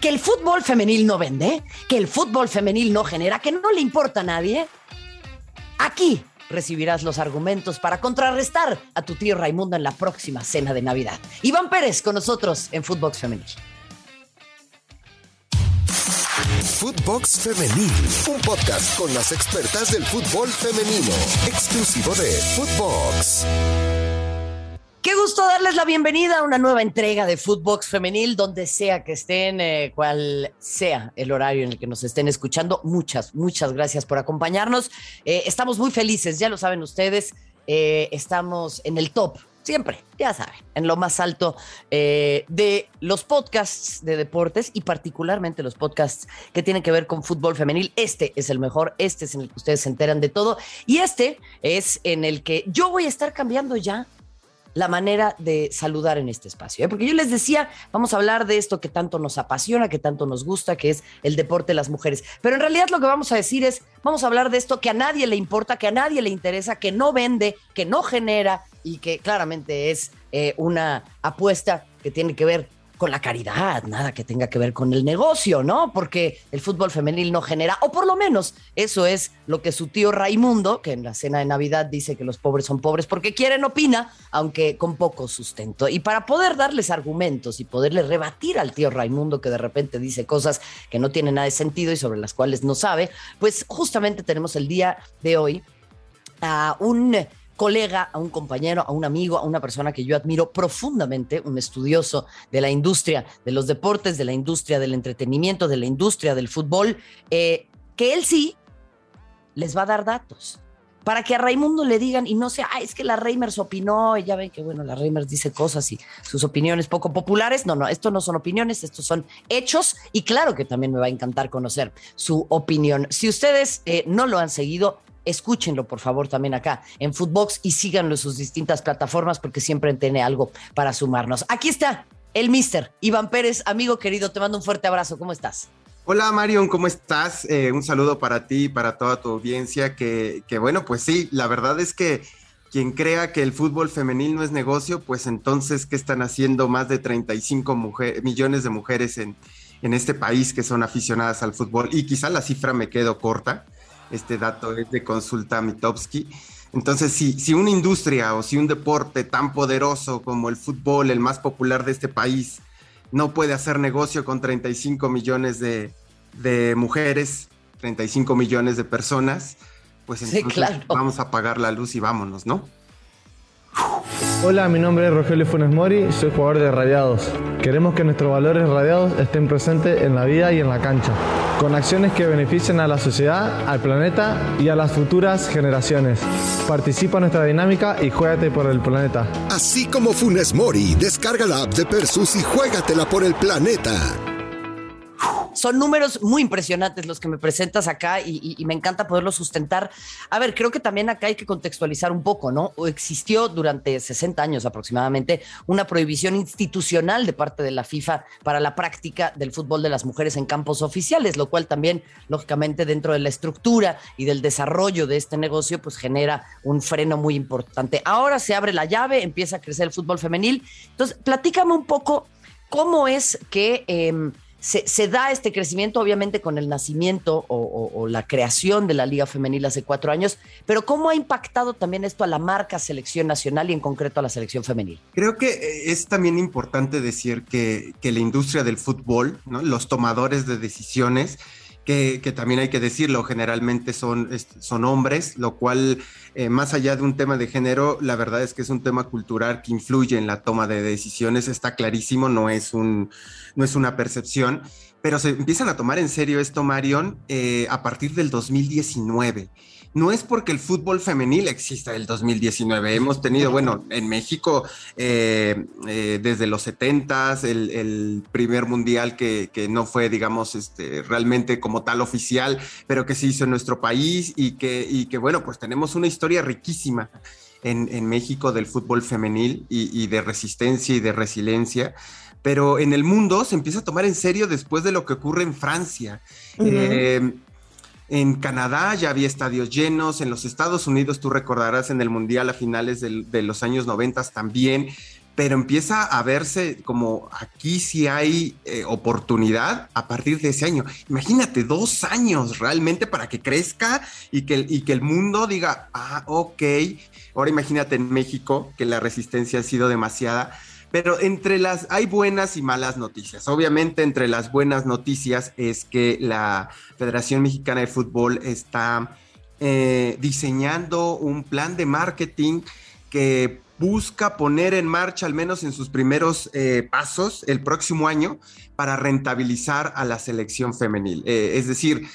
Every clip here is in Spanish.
que el fútbol femenil no vende, que el fútbol femenil no genera, que no le importa a nadie. Aquí recibirás los argumentos para contrarrestar a tu tío Raimundo en la próxima cena de Navidad. Iván Pérez con nosotros en Footbox Femenil. Footbox Femenil, un podcast con las expertas del fútbol femenino, exclusivo de Footbox. Qué gusto darles la bienvenida a una nueva entrega de Footbox Femenil, donde sea que estén, eh, cual sea el horario en el que nos estén escuchando. Muchas, muchas gracias por acompañarnos. Eh, estamos muy felices, ya lo saben ustedes, eh, estamos en el top, siempre, ya saben, en lo más alto de los podcasts de deportes y particularmente los podcasts que tienen que ver con fútbol femenil. Este es el mejor, este es en el que ustedes se enteran de todo y este es en el que yo voy a estar cambiando ya la manera de saludar en este espacio. ¿eh? Porque yo les decía, vamos a hablar de esto que tanto nos apasiona, que tanto nos gusta, que es el deporte de las mujeres. Pero en realidad lo que vamos a decir es, vamos a hablar de esto que a nadie le importa, que a nadie le interesa, que no vende, que no genera y que claramente es eh, una apuesta que tiene que ver con la caridad, nada que tenga que ver con el negocio, ¿no? Porque el fútbol femenil no genera, o por lo menos eso es lo que su tío Raimundo, que en la cena de Navidad dice que los pobres son pobres porque quieren, opina, aunque con poco sustento. Y para poder darles argumentos y poderle rebatir al tío Raimundo, que de repente dice cosas que no tienen nada de sentido y sobre las cuales no sabe, pues justamente tenemos el día de hoy a un colega, a un compañero, a un amigo, a una persona que yo admiro profundamente, un estudioso de la industria de los deportes, de la industria del entretenimiento, de la industria del fútbol, eh, que él sí les va a dar datos. Para que a Raimundo le digan y no sea, ah, es que la Reimers opinó, y ya ven que bueno, la Reimers dice cosas y sus opiniones poco populares. No, no, esto no son opiniones, estos son hechos y claro que también me va a encantar conocer su opinión. Si ustedes eh, no lo han seguido, escúchenlo por favor también acá en Footbox y síganlo en sus distintas plataformas porque siempre tiene algo para sumarnos. Aquí está el mister Iván Pérez, amigo querido, te mando un fuerte abrazo, ¿cómo estás? Hola Marion, ¿cómo estás? Eh, un saludo para ti y para toda tu audiencia, que, bueno, pues sí, la verdad es que quien crea que el fútbol femenil no es negocio, pues entonces, ¿qué están haciendo más de 35 millones de mujeres en, en este país que son aficionadas al fútbol? Y quizá la cifra me quedo corta, este dato es de consulta Mitowski. Entonces, si, si una industria o si un deporte tan poderoso como el fútbol, el más popular de este país, no puede hacer negocio con 35 millones de, mujeres, 35 millones de personas, pues entonces vamos a apagar la luz y vámonos, ¿no? Hola, mi nombre es Rogelio Funes Mori, soy jugador de Radiados. Queremos que nuestros valores radiados estén presentes en la vida y en la cancha, con acciones que beneficien a la sociedad, al planeta y a las futuras generaciones. Participa en nuestra dinámica y juégate por el planeta. Así como Funes Mori, descarga la app de Persus y juégatela por el planeta. Son números muy impresionantes los que me presentas acá y, me encanta poderlos sustentar. A ver, creo que también acá hay que contextualizar un poco, ¿no? Existió durante 60 años aproximadamente una prohibición institucional de parte de la FIFA para la práctica del fútbol de las mujeres en campos oficiales, lo cual también, lógicamente, dentro de la estructura y del desarrollo de este negocio, pues genera un freno muy importante. Ahora se abre la llave, empieza a crecer el fútbol femenil. Entonces, platícame un poco cómo es que... Em, se, da este crecimiento, obviamente, con el nacimiento o, la creación de la Liga Femenil hace cuatro años, pero ¿cómo ha impactado también esto a la marca selección nacional y en concreto a la selección femenil? Creo que eh, es también importante decir que, la industria del fútbol, los tomadores de decisiones, que, también hay que decirlo, generalmente son, son hombres, lo cual, eh, más allá de un tema de género, la verdad es que es un tema cultural que influye en la toma de decisiones, está clarísimo, no es, un, no es una percepción, pero se empiezan a tomar en serio esto, Marion, eh, a partir del 2019 no es porque el fútbol femenil exista el 2019. Hemos tenido, bueno, en México eh, eh, desde los 70 el, el primer mundial que, no fue, digamos, este, realmente como tal oficial, pero que se hizo en nuestro país y que, y que bueno, pues tenemos una historia riquísima. En, México del fútbol femenil y, de resistencia y de resiliencia pero en el mundo se empieza a tomar en serio después de lo que ocurre en Francia. En Canadá ya había estadios llenos, en los Estados Unidos tú recordarás en el Mundial a finales de los años 90 también, pero empieza a verse como aquí sí hay eh, oportunidad a partir de ese año. Imagínate, dos años realmente para que crezca y que, y que el mundo diga, ah, ok, ahora imagínate en México que la resistencia ha sido demasiada. Pero entre las, hay buenas y malas noticias. Obviamente entre las buenas noticias es que la Federación Mexicana de Fútbol está eh, diseñando un plan de marketing que busca poner en marcha, al menos en sus primeros eh, pasos, el próximo año para rentabilizar a la selección femenil. Eh, es decir,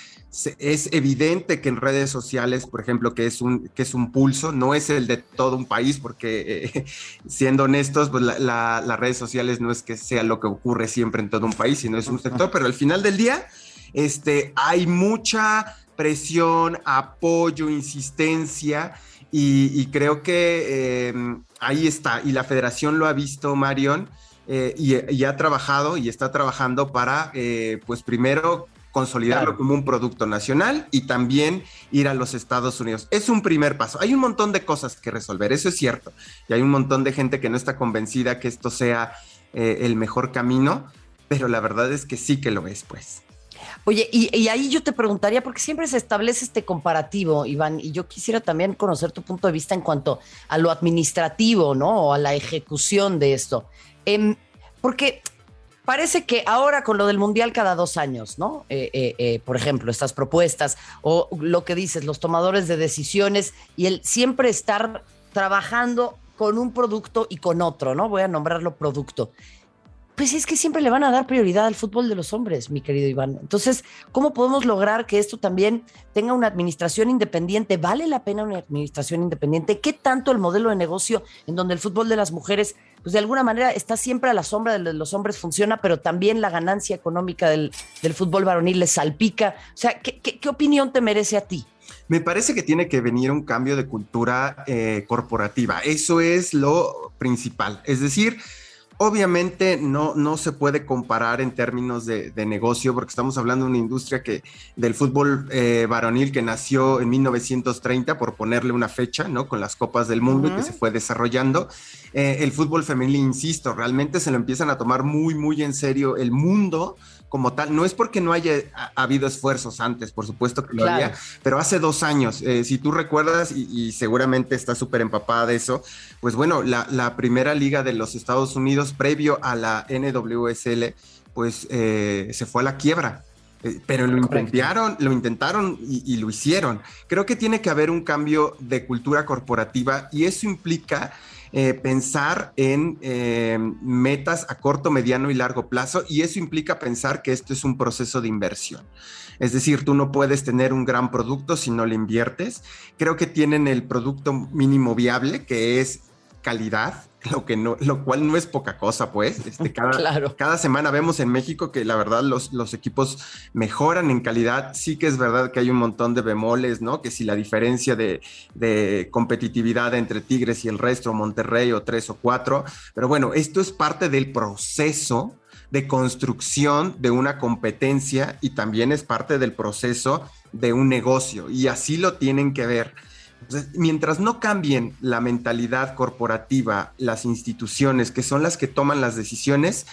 es evidente que en redes sociales, por ejemplo, que es un, que es un pulso, no es el de todo un país, porque eh, siendo honestos, pues las redes sociales no es que sea lo que ocurre siempre en todo un país, sino es un sector, pero al final del día, este, hay mucha presión, apoyo, insistencia y, creo que em, ahí está. Y la federación lo ha visto, Marion, eh, y, ha trabajado y está trabajando para, eh, pues primero, consolidarlo como un producto nacional y también ir a los Estados Unidos. Es un primer paso. Hay un montón de cosas que resolver, eso es cierto. Y hay un montón de gente que no está convencida que esto sea eh, el mejor camino, pero la verdad es que sí que lo es, pues. Oye, y, ahí yo te preguntaría, porque siempre se establece este comparativo, Iván, y yo quisiera también conocer tu punto de vista en cuanto a lo administrativo, ¿no? O a la ejecución de esto. Em, porque parece que ahora con lo del Mundial cada dos años, ¿no? Eh, eh, eh, por ejemplo, estas propuestas o lo que dices, los tomadores de decisiones y el siempre estar trabajando con un producto y con otro, ¿no? Voy a nombrarlo producto. Pues es que siempre le van a dar prioridad al fútbol de los hombres, mi querido Iván. Entonces, ¿cómo podemos lograr que esto también tenga una administración independiente? ¿Vale la pena una administración independiente? ¿Qué tanto el modelo de negocio en donde el fútbol de las mujeres, pues de alguna manera está siempre a la sombra de los hombres funciona, pero también la ganancia económica del, fútbol varonil les salpica? O sea, ¿qué, opinión te merece a ti? Me parece que tiene que venir un cambio de cultura eh, corporativa. Eso es lo principal. Es decir, Obviamente no, no se puede comparar en términos de, negocio porque estamos hablando de una industria que del fútbol eh, varonil que nació en 1930 por ponerle una fecha, ¿no? Con las copas del mundo y que se fue desarrollando. Eh, el fútbol femenil, insisto, realmente se lo empiezan a tomar muy, muy en serio el mundo como tal. No es porque no haya habido esfuerzos antes, por supuesto que lo había, pero hace dos años, eh, si tú recuerdas, y, seguramente está súper empapada de eso, pues bueno, la, primera liga de los Estados Unidos previo a la NWSL, pues eh, se fue a la quiebra. Eh, pero lo intentaron, lo intentaron y, y, lo hicieron. Creo que tiene que haber un cambio de cultura corporativa y eso implica eh, pensar en eh, metas a corto, mediano y largo plazo y eso implica pensar que esto es un proceso de inversión. Es decir, tú no puedes tener un gran producto si no le inviertes. Creo que tienen el producto mínimo viable, que es calidad, lo, que no, lo cual no es poca cosa, pues. Este, cada, cada semana vemos en México que la verdad los, los equipos mejoran en calidad. Sí que es verdad que hay un montón de bemoles, ¿no? Que si la diferencia de, de competitividad entre Tigres y el resto, Monterrey o tres o cuatro, pero bueno, esto es parte del proceso de construcción de una competencia y también es parte del proceso de un negocio y así lo tienen que ver mientras no cambien la mentalidad corporativa, las instituciones, que son las que toman las decisiones,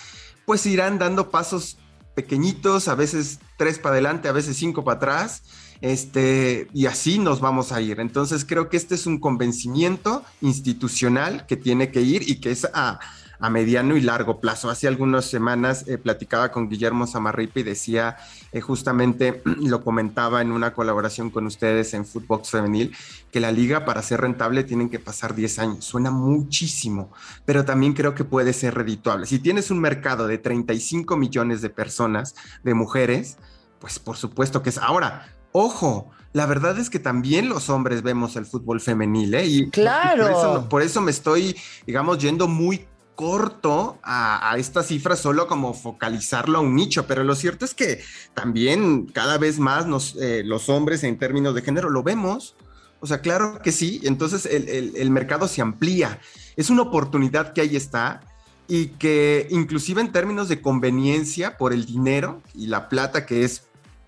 pues irán dando pasos pequeñitos, a veces tres para adelante, a veces cinco para atrás, este, y así nos vamos a ir. Entonces creo que este es un convencimiento institucional que tiene que ir y que es a, a mediano y largo plazo. Hace algunas semanas eh, platicaba con Guillermo Zamarripa y decía, eh, justamente lo comentaba en una colaboración con ustedes en Footbox Femenil, que la liga para ser rentable tienen que pasar 10 años. Suena muchísimo, pero también creo que puede ser redituable. Si tienes un mercado de 35 millones de personas, de mujeres, pues por supuesto que es ahora. Ojo, la verdad es que también los hombres vemos el fútbol femenil, ¿eh? Y claro. Por eso, por eso, me estoy, digamos, yendo muy corto a, esta cifra solo como focalizarlo a un nicho, pero lo cierto es que también cada vez más eh, los hombres en términos de género lo vemos. O sea, claro que sí, entonces el, mercado se amplía. Es una oportunidad que ahí está y que inclusive en términos de conveniencia por el dinero y la plata que es,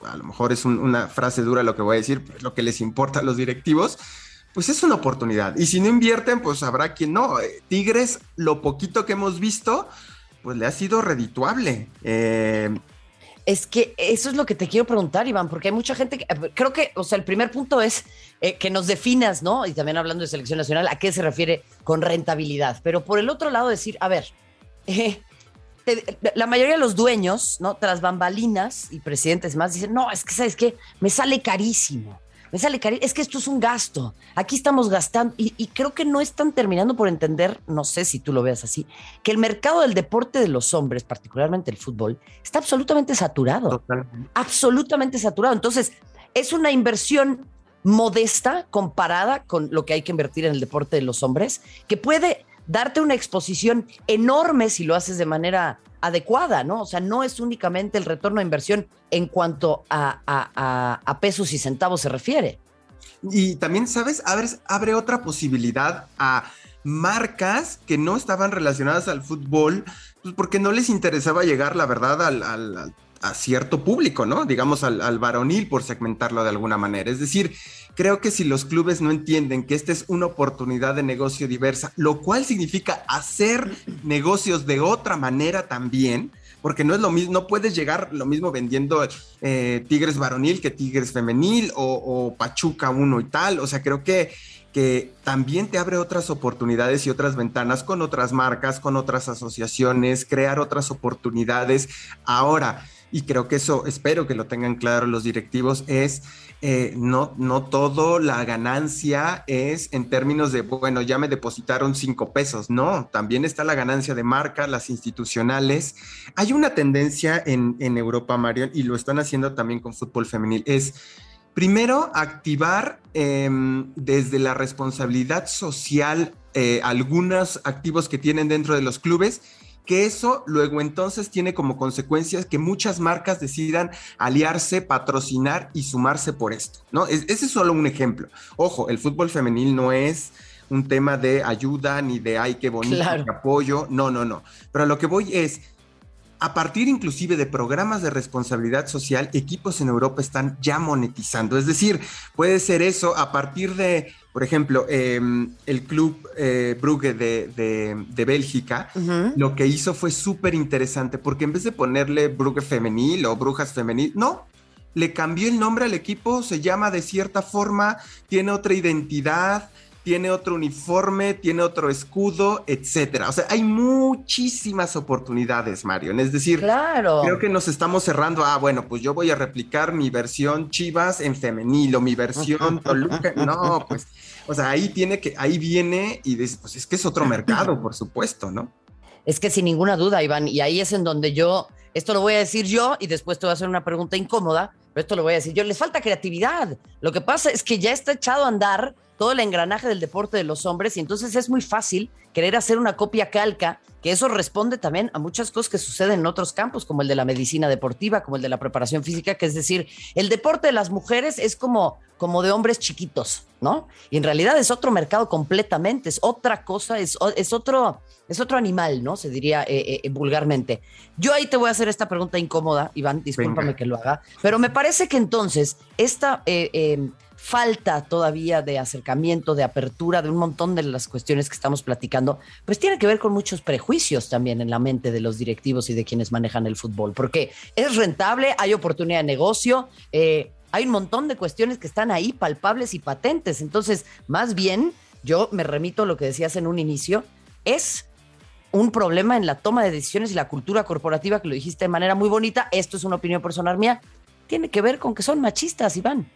a lo mejor es una frase dura lo que voy a decir, lo que les importa a los directivos, pues es una oportunidad. Y si no invierten, pues habrá quien no. Eh, Tigres, lo poquito que hemos visto, pues le ha sido redituable. Eh, es que eso es lo que te quiero preguntar, Iván, porque hay mucha gente que creo que, o sea, el primer punto es eh, que nos definas, ¿no? Y también hablando de selección nacional, ¿a qué se refiere con rentabilidad? Pero por el otro lado, decir, a ver, la mayoría de los dueños, ¿no? Tras bambalinas y presidentes más, dicen, no, es que, ¿sabes qué? Me sale carísimo me sale cariño, es que esto es un gasto, aquí estamos gastando y, creo que no están terminando por entender, no sé si tú lo veas así, que el mercado del deporte de los hombres, particularmente el fútbol, está absolutamente saturado, absolutamente saturado. Entonces, es una inversión modesta comparada con lo que hay que invertir en el deporte de los hombres, que puede darte una exposición enorme si lo haces de manera adecuada, ¿no? O sea, no es únicamente el retorno de inversión en cuanto a, pesos y centavos se refiere. Y también, ¿sabes? Abre, abre otra posibilidad a marcas que no estaban relacionadas al fútbol, pues porque no les interesaba llegar, la verdad, al, a cierto público, ¿no? Digamos al, al, varonil, por segmentarlo de alguna manera. Es decir, creo que si los clubes no entienden que esta es una oportunidad de negocio diversa, lo cual significa hacer negocios de otra manera también, porque no es lo mismo, no puedes llegar lo mismo vendiendo eh, Tigres varonil que Tigres femenil o, o Pachuca uno y tal. O sea, creo que que también te abre otras oportunidades y otras ventanas con otras marcas, con otras asociaciones, crear otras oportunidades. Ahora, y creo que eso, espero que lo tengan claro los directivos, es eh, no, no todo la ganancia es en términos de, bueno, ya me depositaron cinco pesos, no, también está la ganancia de marca, las institucionales. Hay una tendencia en, Europa, Mario, y lo están haciendo también con fútbol femenil, es primero activar em, desde la responsabilidad social eh, algunos activos que tienen dentro de los clubes que eso luego entonces tiene como consecuencias que muchas marcas decidan aliarse, patrocinar y sumarse por esto, ¿no? ese es solo un ejemplo. Ojo, el fútbol femenil no es un tema de ayuda ni de ay, qué bonito, apoyo, no, no, no. Pero a lo que voy es, a partir inclusive de programas de responsabilidad social, equipos en Europa están ya monetizando. Es decir, puede ser eso a partir de por ejemplo, em, el club eh, Brugge de, Bélgica, lo que hizo fue súper interesante porque en vez de ponerle Brugge femenil o Brujas femenil, no, le cambió el nombre al equipo, se llama de cierta forma, tiene otra identidad, tiene otro uniforme, tiene otro escudo, etcétera. O sea, hay muchísimas oportunidades, Mario. Es decir, creo que nos estamos cerrando. Ah, bueno, pues yo voy a replicar mi versión Chivas en femenil o mi versión Toluca. No, pues, o sea, ahí tiene que, ahí viene y dice, pues es que es otro mercado, por supuesto, ¿no? Es que sin ninguna duda, Iván, y ahí es en donde yo, esto lo voy a decir yo y después te voy a hacer una pregunta incómoda, esto lo voy a decir yo, les falta creatividad. Lo que pasa es que ya está echado a andar todo el engranaje del deporte de los hombres y entonces es muy fácil querer hacer una copia calca, que eso responde también a muchas cosas que suceden en otros campos, como el de la medicina deportiva, como el de la preparación física, que es decir, el deporte de las mujeres es como, como de hombres chiquitos, ¿no? Y en realidad es otro mercado completamente, es otra cosa, es, es, otro, es otro animal, ¿no? Se diría eh, eh, vulgarmente. Yo ahí te voy a hacer esta pregunta incómoda, Iván, discúlpame que lo haga, pero me parece que entonces esta... Eh, falta todavía de acercamiento, de apertura, de un montón de las cuestiones que estamos platicando, pues tiene que ver con muchos prejuicios también en la mente de los directivos y de quienes manejan el fútbol, porque es rentable, hay oportunidad de negocio, eh, hay un montón de cuestiones que están ahí palpables y patentes. Entonces, más bien, yo me remito a lo que decías en un inicio, es un problema en la toma de decisiones y la cultura corporativa, que lo dijiste de manera muy bonita, esto es una opinión personal mía, tiene que ver con que son machistas, Iván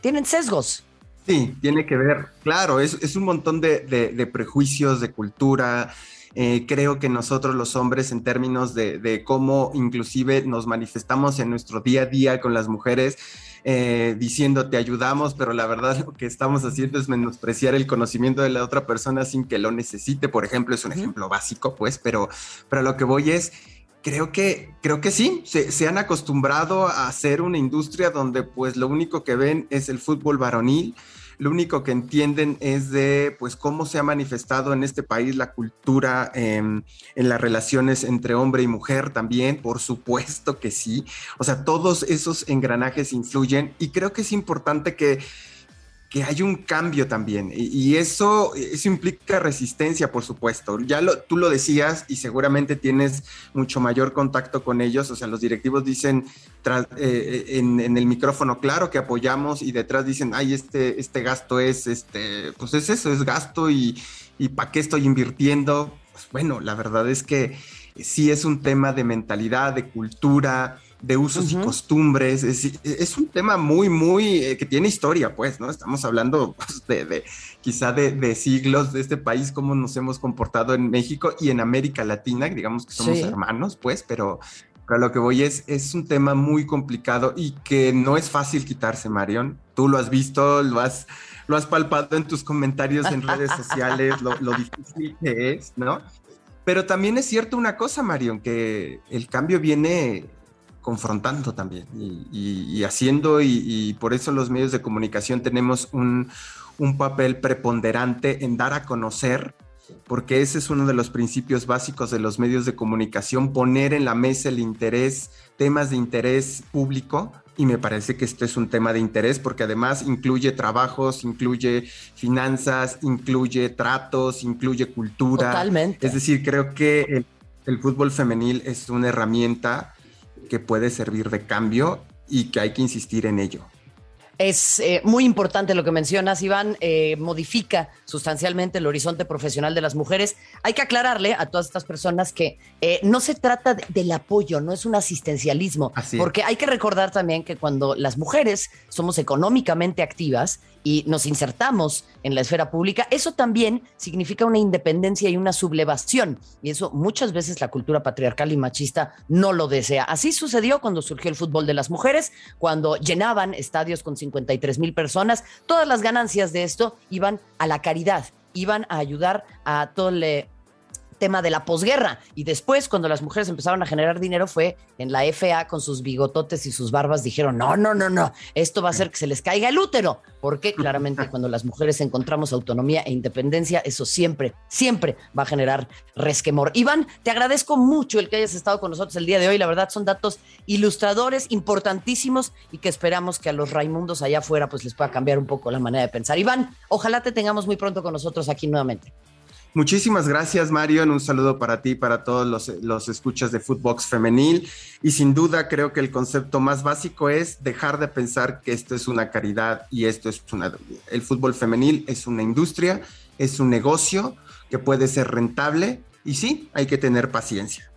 tienen sesgos. Sí, tiene que ver, claro, es, un montón de, prejuicios, de cultura. Eh, creo que nosotros los hombres, en términos de, cómo inclusive nos manifestamos en nuestro día a día con las mujeres, eh, diciendo te ayudamos, pero la verdad lo que estamos haciendo es menospreciar el conocimiento de la otra persona sin que lo necesite, por ejemplo, es un ejemplo básico, pues, pero, pero lo que voy es Creo que, creo que sí, se, han acostumbrado a hacer una industria donde pues lo único que ven es el fútbol varonil, lo único que entienden es de pues cómo se ha manifestado en este país la cultura en las relaciones entre hombre y mujer también, por supuesto que sí, o sea, todos esos engranajes influyen y creo que es importante que que hay un cambio también y, eso, eso implica resistencia, por supuesto. Ya lo, tú lo decías y seguramente tienes mucho mayor contacto con ellos, o sea, los directivos dicen tras, eh, en, en, el micrófono, claro que apoyamos y detrás dicen, ay, este, este gasto es, este, pues es eso, es gasto y, y ¿para qué estoy invirtiendo? Pues bueno, la verdad es que sí es un tema de mentalidad, de cultura, de usos y costumbres. Es, un tema muy, muy, eh, que tiene historia, pues, ¿no? Estamos hablando pues, de, quizá de, siglos de este país, cómo nos hemos comportado en México y en América Latina, digamos que somos hermanos, pues, pero, pero lo que voy es, es un tema muy complicado y que no es fácil quitarse, Marion. Tú lo has visto, lo has, lo has palpado en tus comentarios en redes sociales, lo, lo difícil que es, ¿no? Pero también es cierto una cosa, Marion, que el cambio viene confrontando también y, haciendo y, por eso los medios de comunicación tenemos un, papel preponderante en dar a conocer, porque ese es uno de los principios básicos de los medios de comunicación, poner en la mesa el interés, temas de interés público. Y me parece que este es un tema de interés porque además incluye trabajos, incluye finanzas, incluye tratos, incluye cultura. Totalmente. Es decir, creo que el, el fútbol femenil es una herramienta que puede servir de cambio y que hay que insistir en ello. Es eh, muy importante lo que mencionas, Iván, eh, modifica sustancialmente el horizonte profesional de las mujeres. Hay que aclararle a todas estas personas que eh, no se trata del apoyo, no es un asistencialismo, porque hay que recordar también que cuando las mujeres somos económicamente activas y nos insertamos en la esfera pública, eso también significa una independencia y una sublevación. Y eso muchas veces la cultura patriarcal y machista no lo desea. Así sucedió cuando surgió el fútbol de las mujeres, cuando llenaban estadios con 53 mil personas. Todas las ganancias de esto iban a la caridad, iban a ayudar a todo el tema de la posguerra. Y después, cuando las mujeres empezaron a generar dinero, fue en la FA con sus bigototes y sus barbas, dijeron, no, no, no, no, esto va a hacer que se les caiga el útero. Porque claramente cuando las mujeres encontramos autonomía e independencia, eso siempre, siempre va a generar resquemor. Iván, te agradezco mucho el que hayas estado con nosotros el día de hoy. La verdad son datos ilustradores importantísimos y que esperamos que a los Raimundos allá afuera pues les pueda cambiar un poco la manera de pensar. Iván, ojalá te tengamos muy pronto con nosotros aquí nuevamente. Muchísimas gracias, Mario. Un saludo para ti, para todos los, los, escuchas de Footbox Femenil. Y sin duda, creo que el concepto más básico es dejar de pensar que esto es una caridad y esto es una. El fútbol femenil es una industria, es un negocio que puede ser rentable y sí, hay que tener paciencia.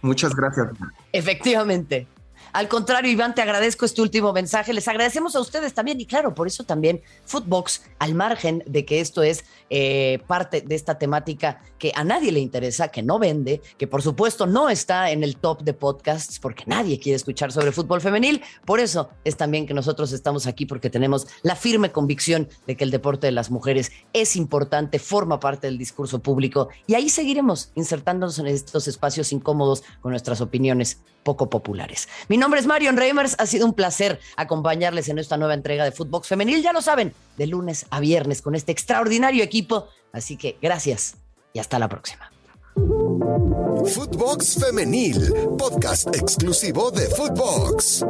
Muchas gracias. Efectivamente. Al contrario, Iván, te agradezco este último mensaje. Les agradecemos a ustedes también y claro, por eso también Footbox, al margen de que esto es eh, parte de esta temática que a nadie le interesa, que no vende, que por supuesto no está en el top de podcasts porque nadie quiere escuchar sobre fútbol femenil. Por eso es también que nosotros estamos aquí porque tenemos la firme convicción de que el deporte de las mujeres es importante, forma parte del discurso público y ahí seguiremos insertándonos en estos espacios incómodos con nuestras opiniones poco populares. Mi nombre es Marion Reimers, ha sido un placer acompañarles en esta nueva entrega de Footbox Femenil, ya lo saben, de lunes a viernes con este extraordinario equipo, así que gracias y hasta la próxima. Footbox Femenil, podcast exclusivo de Footbox.